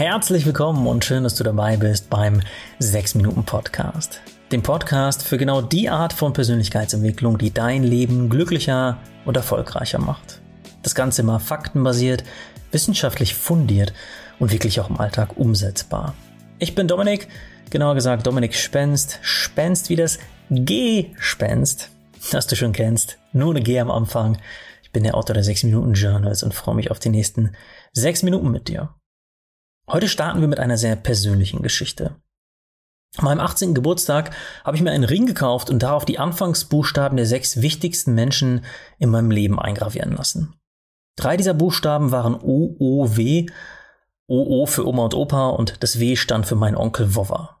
Herzlich willkommen und schön, dass du dabei bist beim 6 Minuten Podcast. Dem Podcast für genau die Art von Persönlichkeitsentwicklung, die dein Leben glücklicher und erfolgreicher macht. Das Ganze immer faktenbasiert, wissenschaftlich fundiert und wirklich auch im Alltag umsetzbar. Ich bin Dominik, genauer gesagt Dominik Spenst, Spenst wie das G-Spenst, das du schon kennst, nur eine G am Anfang. Ich bin der Autor der 6 Minuten Journals und freue mich auf die nächsten 6 Minuten mit dir. Heute starten wir mit einer sehr persönlichen Geschichte. An meinem 18. Geburtstag habe ich mir einen Ring gekauft und darauf die Anfangsbuchstaben der sechs wichtigsten Menschen in meinem Leben eingravieren lassen. Drei dieser Buchstaben waren O, O, W. OO für Oma und Opa und das W stand für meinen Onkel Wova.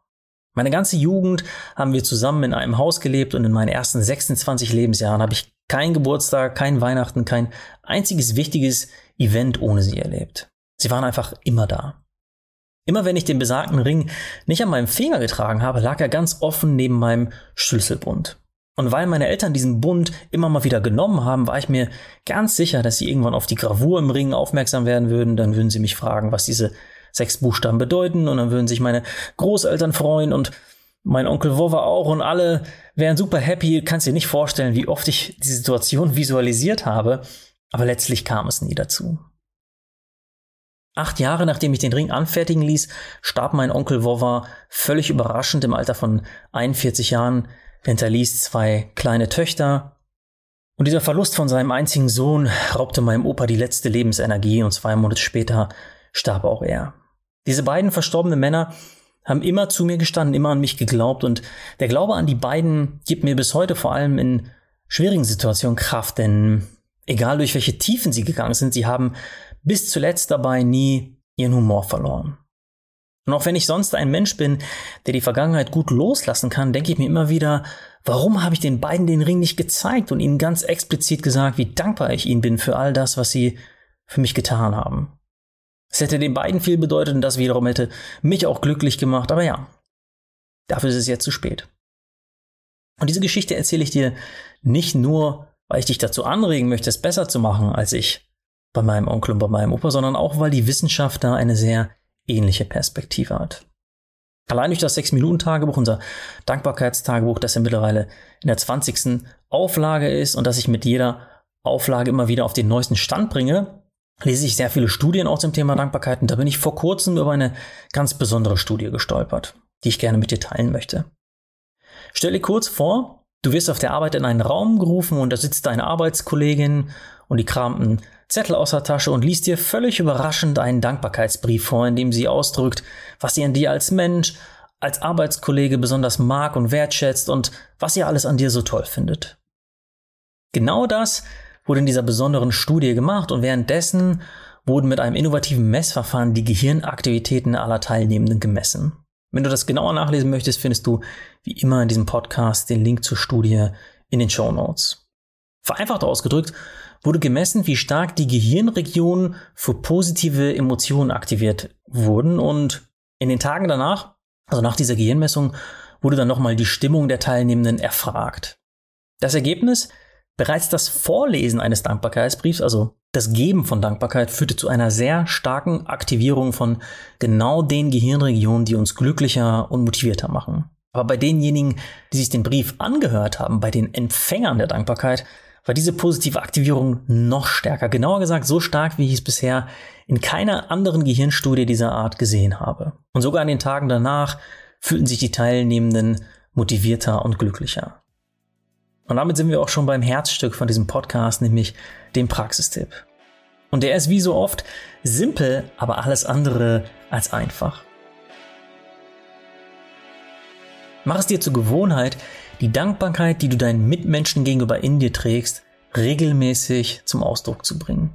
Meine ganze Jugend haben wir zusammen in einem Haus gelebt und in meinen ersten 26 Lebensjahren habe ich kein Geburtstag, kein Weihnachten, kein einziges wichtiges Event ohne sie erlebt. Sie waren einfach immer da. Immer wenn ich den besagten Ring nicht an meinem Finger getragen habe, lag er ganz offen neben meinem Schlüsselbund. Und weil meine Eltern diesen Bund immer mal wieder genommen haben, war ich mir ganz sicher, dass sie irgendwann auf die Gravur im Ring aufmerksam werden würden. Dann würden sie mich fragen, was diese sechs Buchstaben bedeuten. Und dann würden sich meine Großeltern freuen und mein Onkel Wova auch. Und alle wären super happy. Kannst dir nicht vorstellen, wie oft ich die Situation visualisiert habe. Aber letztlich kam es nie dazu. Acht Jahre nachdem ich den Ring anfertigen ließ, starb mein Onkel Wova völlig überraschend im Alter von 41 Jahren. Er hinterließ zwei kleine Töchter. Und dieser Verlust von seinem einzigen Sohn raubte meinem Opa die letzte Lebensenergie und zwei Monate später starb auch er. Diese beiden verstorbenen Männer haben immer zu mir gestanden, immer an mich geglaubt und der Glaube an die beiden gibt mir bis heute vor allem in schwierigen Situationen Kraft, denn egal durch welche Tiefen sie gegangen sind, sie haben bis zuletzt dabei nie ihren Humor verloren. Und auch wenn ich sonst ein Mensch bin, der die Vergangenheit gut loslassen kann, denke ich mir immer wieder, warum habe ich den beiden den Ring nicht gezeigt und ihnen ganz explizit gesagt, wie dankbar ich ihnen bin für all das, was sie für mich getan haben. Es hätte den beiden viel bedeutet und das wiederum hätte mich auch glücklich gemacht, aber ja, dafür ist es jetzt zu spät. Und diese Geschichte erzähle ich dir nicht nur, weil ich dich dazu anregen möchte, es besser zu machen als ich, bei meinem Onkel und bei meinem Opa, sondern auch, weil die Wissenschaft da eine sehr ähnliche Perspektive hat. Allein durch das 6-Minuten-Tagebuch, unser Dankbarkeitstagebuch, das ja mittlerweile in der 20. Auflage ist und das ich mit jeder Auflage immer wieder auf den neuesten Stand bringe, lese ich sehr viele Studien auch zum Thema Dankbarkeit und da bin ich vor kurzem über eine ganz besondere Studie gestolpert, die ich gerne mit dir teilen möchte. Stell dir kurz vor, du wirst auf der Arbeit in einen Raum gerufen und da sitzt deine Arbeitskollegin und die kramt einen Zettel aus der Tasche und liest dir völlig überraschend einen Dankbarkeitsbrief vor, in dem sie ausdrückt, was sie an dir als Mensch, als Arbeitskollege besonders mag und wertschätzt und was sie alles an dir so toll findet. Genau das wurde in dieser besonderen Studie gemacht und währenddessen wurden mit einem innovativen Messverfahren die Gehirnaktivitäten aller Teilnehmenden gemessen. Wenn du das genauer nachlesen möchtest, findest du wie immer in diesem Podcast den Link zur Studie in den Show Notes. Vereinfacht ausgedrückt wurde gemessen, wie stark die Gehirnregionen für positive Emotionen aktiviert wurden und in den Tagen danach, also nach dieser Gehirnmessung, wurde dann nochmal die Stimmung der Teilnehmenden erfragt. Das Ergebnis? Bereits das Vorlesen eines Dankbarkeitsbriefs, also das Geben von Dankbarkeit, führte zu einer sehr starken Aktivierung von genau den Gehirnregionen, die uns glücklicher und motivierter machen. Aber bei denjenigen, die sich den Brief angehört haben, bei den Empfängern der Dankbarkeit, war diese positive Aktivierung noch stärker. Genauer gesagt, so stark, wie ich es bisher in keiner anderen Gehirnstudie dieser Art gesehen habe. Und sogar an den Tagen danach fühlten sich die Teilnehmenden motivierter und glücklicher. Und damit sind wir auch schon beim Herzstück von diesem Podcast, nämlich dem Praxistipp. Und der ist wie so oft simpel, aber alles andere als einfach. Mach es dir zur Gewohnheit, die Dankbarkeit, die du deinen Mitmenschen gegenüber in dir trägst, regelmäßig zum Ausdruck zu bringen.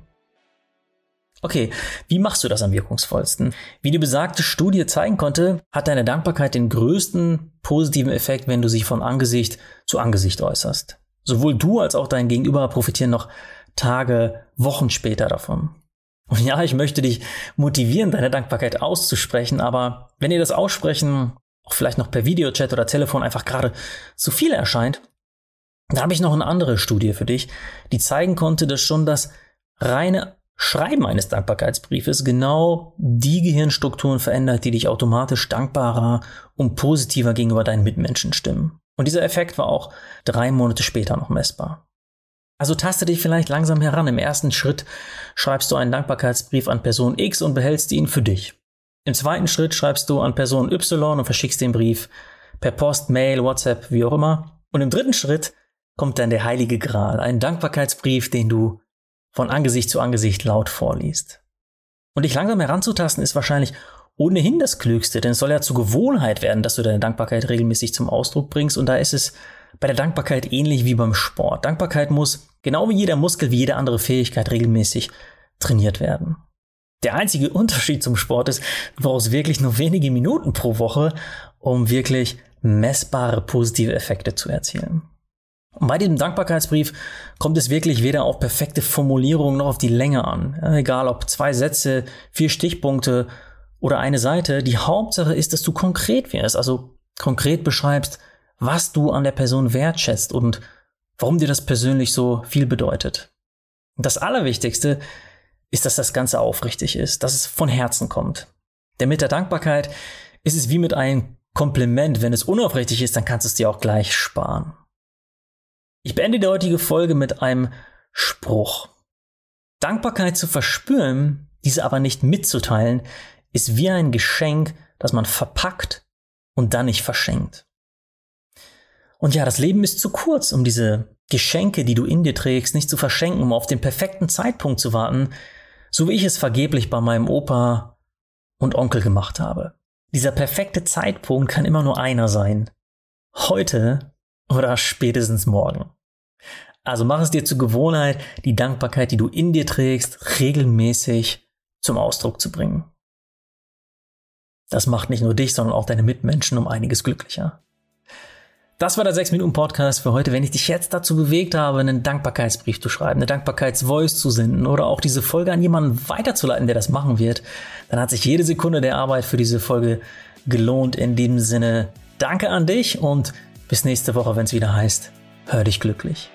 Okay, wie machst du das am wirkungsvollsten? Wie die besagte Studie zeigen konnte, hat deine Dankbarkeit den größten positiven Effekt, wenn du sie von Angesicht zu Angesicht äußerst. Sowohl du als auch dein Gegenüber profitieren noch Tage, Wochen später davon. Und ja, ich möchte dich motivieren, deine Dankbarkeit auszusprechen, aber wenn ihr das Aussprechen auch vielleicht noch per Videochat oder Telefon einfach gerade zu viel erscheint, da habe ich noch eine andere Studie für dich, die zeigen konnte, dass schon das reine Schreiben eines Dankbarkeitsbriefes genau die Gehirnstrukturen verändert, die dich automatisch dankbarer und positiver gegenüber deinen Mitmenschen stimmen. Und dieser Effekt war auch drei Monate später noch messbar. Also taste dich vielleicht langsam heran. Im ersten Schritt schreibst du einen Dankbarkeitsbrief an Person X und behältst ihn für dich. Im zweiten Schritt schreibst du an Person Y und verschickst den Brief per Post, Mail, WhatsApp, wie auch immer. Und im dritten Schritt kommt dann der heilige Gral, ein Dankbarkeitsbrief, den du von Angesicht zu Angesicht laut vorliest. Und dich langsam heranzutasten ist wahrscheinlich ohnehin das Klügste, denn es soll ja zur Gewohnheit werden, dass du deine Dankbarkeit regelmäßig zum Ausdruck bringst. Und da ist es bei der Dankbarkeit ähnlich wie beim Sport. Dankbarkeit muss, genau wie jeder Muskel, wie jede andere Fähigkeit, regelmäßig trainiert werden. Der einzige Unterschied zum Sport ist, du brauchst wirklich nur wenige Minuten pro Woche, um wirklich messbare positive Effekte zu erzielen. Und bei diesem Dankbarkeitsbrief kommt es wirklich weder auf perfekte Formulierungen noch auf die Länge an. Egal ob zwei Sätze, vier Stichpunkte oder eine Seite. Die Hauptsache ist, dass du konkret wirst, also konkret beschreibst, was du an der Person wertschätzt und warum dir das persönlich so viel bedeutet. Und das Allerwichtigste ist, dass das Ganze aufrichtig ist, dass es von Herzen kommt. Denn mit der Dankbarkeit ist es wie mit einem Kompliment. Wenn es unaufrichtig ist, dann kannst du es dir auch gleich sparen. Ich beende die heutige Folge mit einem Spruch. Dankbarkeit zu verspüren, diese aber nicht mitzuteilen, ist wie ein Geschenk, das man verpackt und dann nicht verschenkt. Und ja, das Leben ist zu kurz, um diese Geschenke, die du in dir trägst, nicht zu verschenken, um auf den perfekten Zeitpunkt zu warten, so wie ich es vergeblich bei meinem Opa und Onkel gemacht habe. Dieser perfekte Zeitpunkt kann immer nur einer sein. Heute oder spätestens morgen. Also mach es dir zur Gewohnheit, die Dankbarkeit, die du in dir trägst, regelmäßig zum Ausdruck zu bringen. Das macht nicht nur dich, sondern auch deine Mitmenschen um einiges glücklicher. Das war der 6-Minuten-Podcast für heute. Wenn ich dich jetzt dazu bewegt habe, einen Dankbarkeitsbrief zu schreiben, eine Dankbarkeitsvoice zu senden oder auch diese Folge an jemanden weiterzuleiten, der das machen wird, dann hat sich jede Sekunde der Arbeit für diese Folge gelohnt. In diesem Sinne, danke an dich und bis nächste Woche, wenn es wieder heißt, hör dich glücklich.